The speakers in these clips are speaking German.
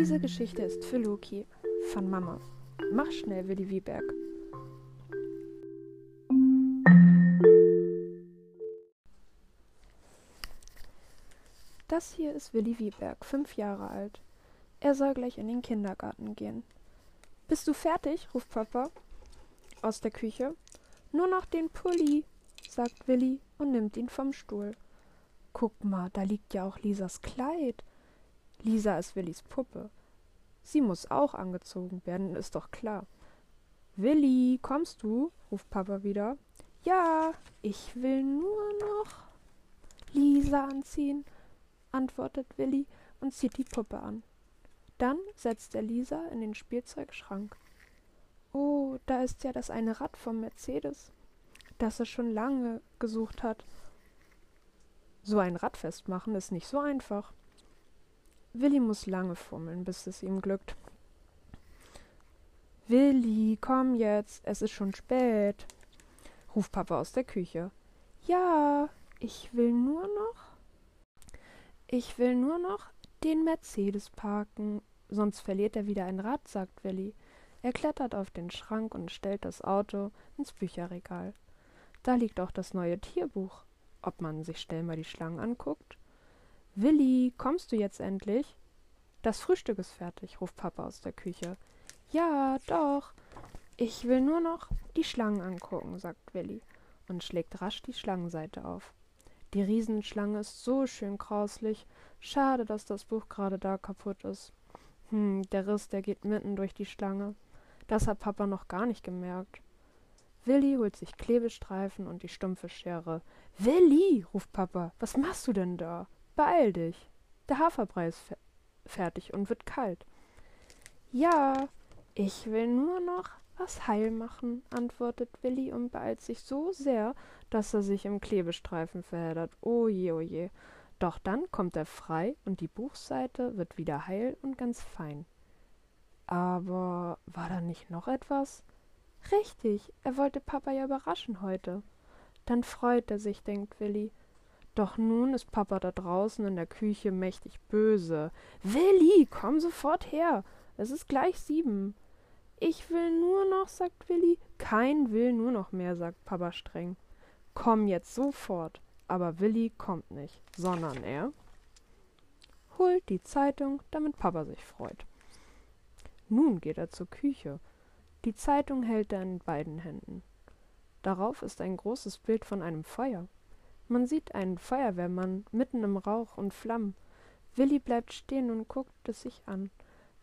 Diese Geschichte ist für Loki von Mama. Mach schnell, Willi Wieberg. Das hier ist Willi Wieberg, fünf Jahre alt. Er soll gleich in den Kindergarten gehen. Bist du fertig? ruft Papa aus der Küche. Nur noch den Pulli, sagt Willi und nimmt ihn vom Stuhl. Guck mal, da liegt ja auch Lisas Kleid. Lisa ist Willis Puppe. Sie muss auch angezogen werden, ist doch klar. Willi, kommst du? ruft Papa wieder. Ja, ich will nur noch Lisa anziehen, antwortet Willi und zieht die Puppe an. Dann setzt er Lisa in den Spielzeugschrank. Oh, da ist ja das eine Rad vom Mercedes, das er schon lange gesucht hat. So ein Rad festmachen ist nicht so einfach. Willi muss lange fummeln, bis es ihm glückt. Willi, komm jetzt, es ist schon spät, ruft Papa aus der Küche. Ja, ich will nur noch. Ich will nur noch den Mercedes parken, sonst verliert er wieder ein Rad, sagt Willi. Er klettert auf den Schrank und stellt das Auto ins Bücherregal. Da liegt auch das neue Tierbuch. Ob man sich schnell mal die Schlangen anguckt? Willi, kommst du jetzt endlich? Das Frühstück ist fertig, ruft Papa aus der Küche. Ja, doch. Ich will nur noch die Schlangen angucken, sagt Willi und schlägt rasch die Schlangenseite auf. Die Riesenschlange ist so schön grauslich. Schade, dass das Buch gerade da kaputt ist. Hm, der Riss, der geht mitten durch die Schlange. Das hat Papa noch gar nicht gemerkt. Willi holt sich Klebestreifen und die stumpfe Schere. Willi, ruft Papa, was machst du denn da? Beeil dich. Der Haferbrei ist fe fertig und wird kalt. Ja, ich will nur noch was heil machen, antwortet Willi und beeilt sich so sehr, dass er sich im Klebestreifen verheddert. Oje, oje. Doch dann kommt er frei und die Buchseite wird wieder heil und ganz fein. Aber war da nicht noch etwas? Richtig, er wollte Papa ja überraschen heute. Dann freut er sich, denkt Willi. Doch nun ist Papa da draußen in der Küche mächtig böse. Willi, komm sofort her. Es ist gleich sieben. Ich will nur noch, sagt Willi. Kein will nur noch mehr, sagt Papa streng. Komm jetzt sofort. Aber Willi kommt nicht, sondern er holt die Zeitung, damit Papa sich freut. Nun geht er zur Küche. Die Zeitung hält er in beiden Händen. Darauf ist ein großes Bild von einem Feuer. Man sieht einen Feuerwehrmann mitten im Rauch und Flammen. Willi bleibt stehen und guckt es sich an.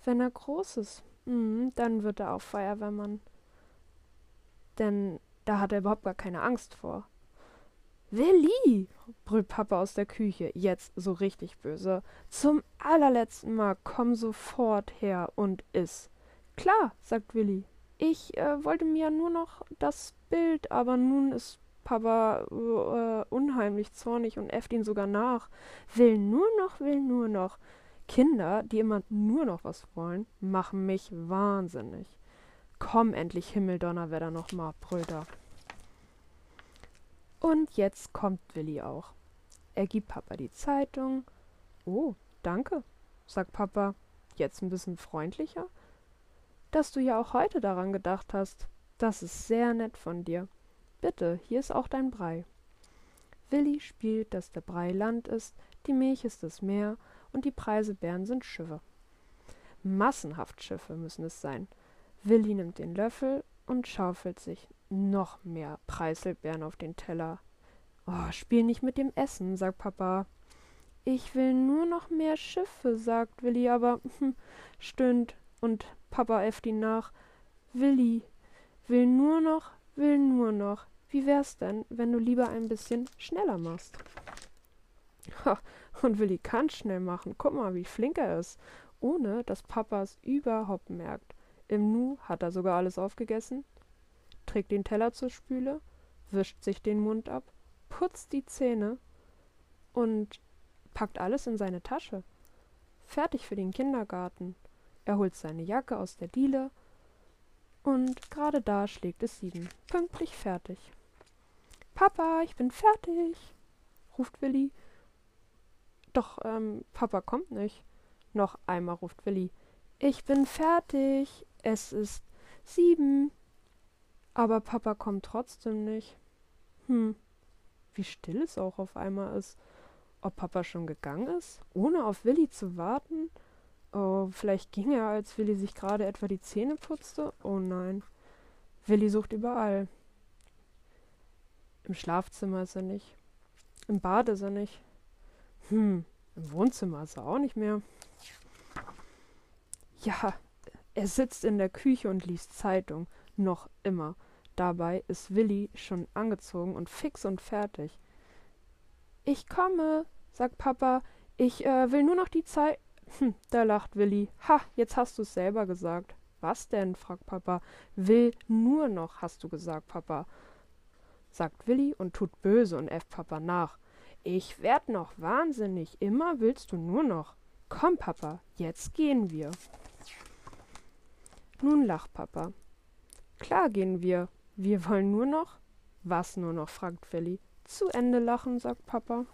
Wenn er groß ist, mh, dann wird er auch Feuerwehrmann. Denn da hat er überhaupt gar keine Angst vor. Willi, brüllt Papa aus der Küche, jetzt so richtig böse. Zum allerletzten Mal komm sofort her und iss. Klar, sagt Willi. Ich äh, wollte mir nur noch das Bild, aber nun ist Papa äh, unheimlich zornig und äfft ihn sogar nach. Will nur noch, will nur noch. Kinder, die immer nur noch was wollen, machen mich wahnsinnig. Komm endlich, Himmeldonnerwetter, noch mal, brüllt. Und jetzt kommt Willi auch. Er gibt Papa die Zeitung. Oh, danke, sagt Papa, jetzt ein bisschen freundlicher. Dass du ja auch heute daran gedacht hast. Das ist sehr nett von dir. Bitte, hier ist auch dein Brei. Willi spielt, dass der Brei Land ist, die Milch ist das Meer und die Preiselbeeren sind Schiffe. Massenhaft Schiffe müssen es sein. Willi nimmt den Löffel und schaufelt sich noch mehr Preiselbeeren auf den Teller. Oh, spiel nicht mit dem Essen, sagt Papa. Ich will nur noch mehr Schiffe, sagt Willi, aber hm, stöhnt und Papa äfft ihn nach. Willi, will nur noch, will nur noch. Wie wär's denn, wenn du lieber ein bisschen schneller machst? Ha, und Willi kann schnell machen. Guck mal, wie flink er ist, ohne dass Papa es überhaupt merkt. Im Nu hat er sogar alles aufgegessen, trägt den Teller zur Spüle, wischt sich den Mund ab, putzt die Zähne und packt alles in seine Tasche. Fertig für den Kindergarten. Er holt seine Jacke aus der Diele und gerade da schlägt es sieben. Pünktlich fertig. Papa, ich bin fertig, ruft Willi. Doch, ähm, Papa kommt nicht. Noch einmal ruft Willi. Ich bin fertig. Es ist sieben. Aber Papa kommt trotzdem nicht. Hm, wie still es auch auf einmal ist. Ob Papa schon gegangen ist, ohne auf Willi zu warten? Oh, vielleicht ging er, als Willi sich gerade etwa die Zähne putzte? Oh nein. Willi sucht überall. Im Schlafzimmer ist er nicht. Im Bad ist er nicht. Hm, im Wohnzimmer ist er auch nicht mehr. Ja, er sitzt in der Küche und liest Zeitung. Noch immer. Dabei ist Willi schon angezogen und fix und fertig. Ich komme, sagt Papa. Ich äh, will nur noch die Zeit. Hm, da lacht Willi. Ha, jetzt hast du's selber gesagt. Was denn? fragt Papa. Will nur noch, hast du gesagt, Papa. Sagt Willi und tut böse und äfft Papa nach. Ich werd noch wahnsinnig. Immer willst du nur noch. Komm, Papa, jetzt gehen wir. Nun lacht Papa. Klar gehen wir, wir wollen nur noch. Was nur noch? fragt Willi. Zu Ende lachen, sagt Papa.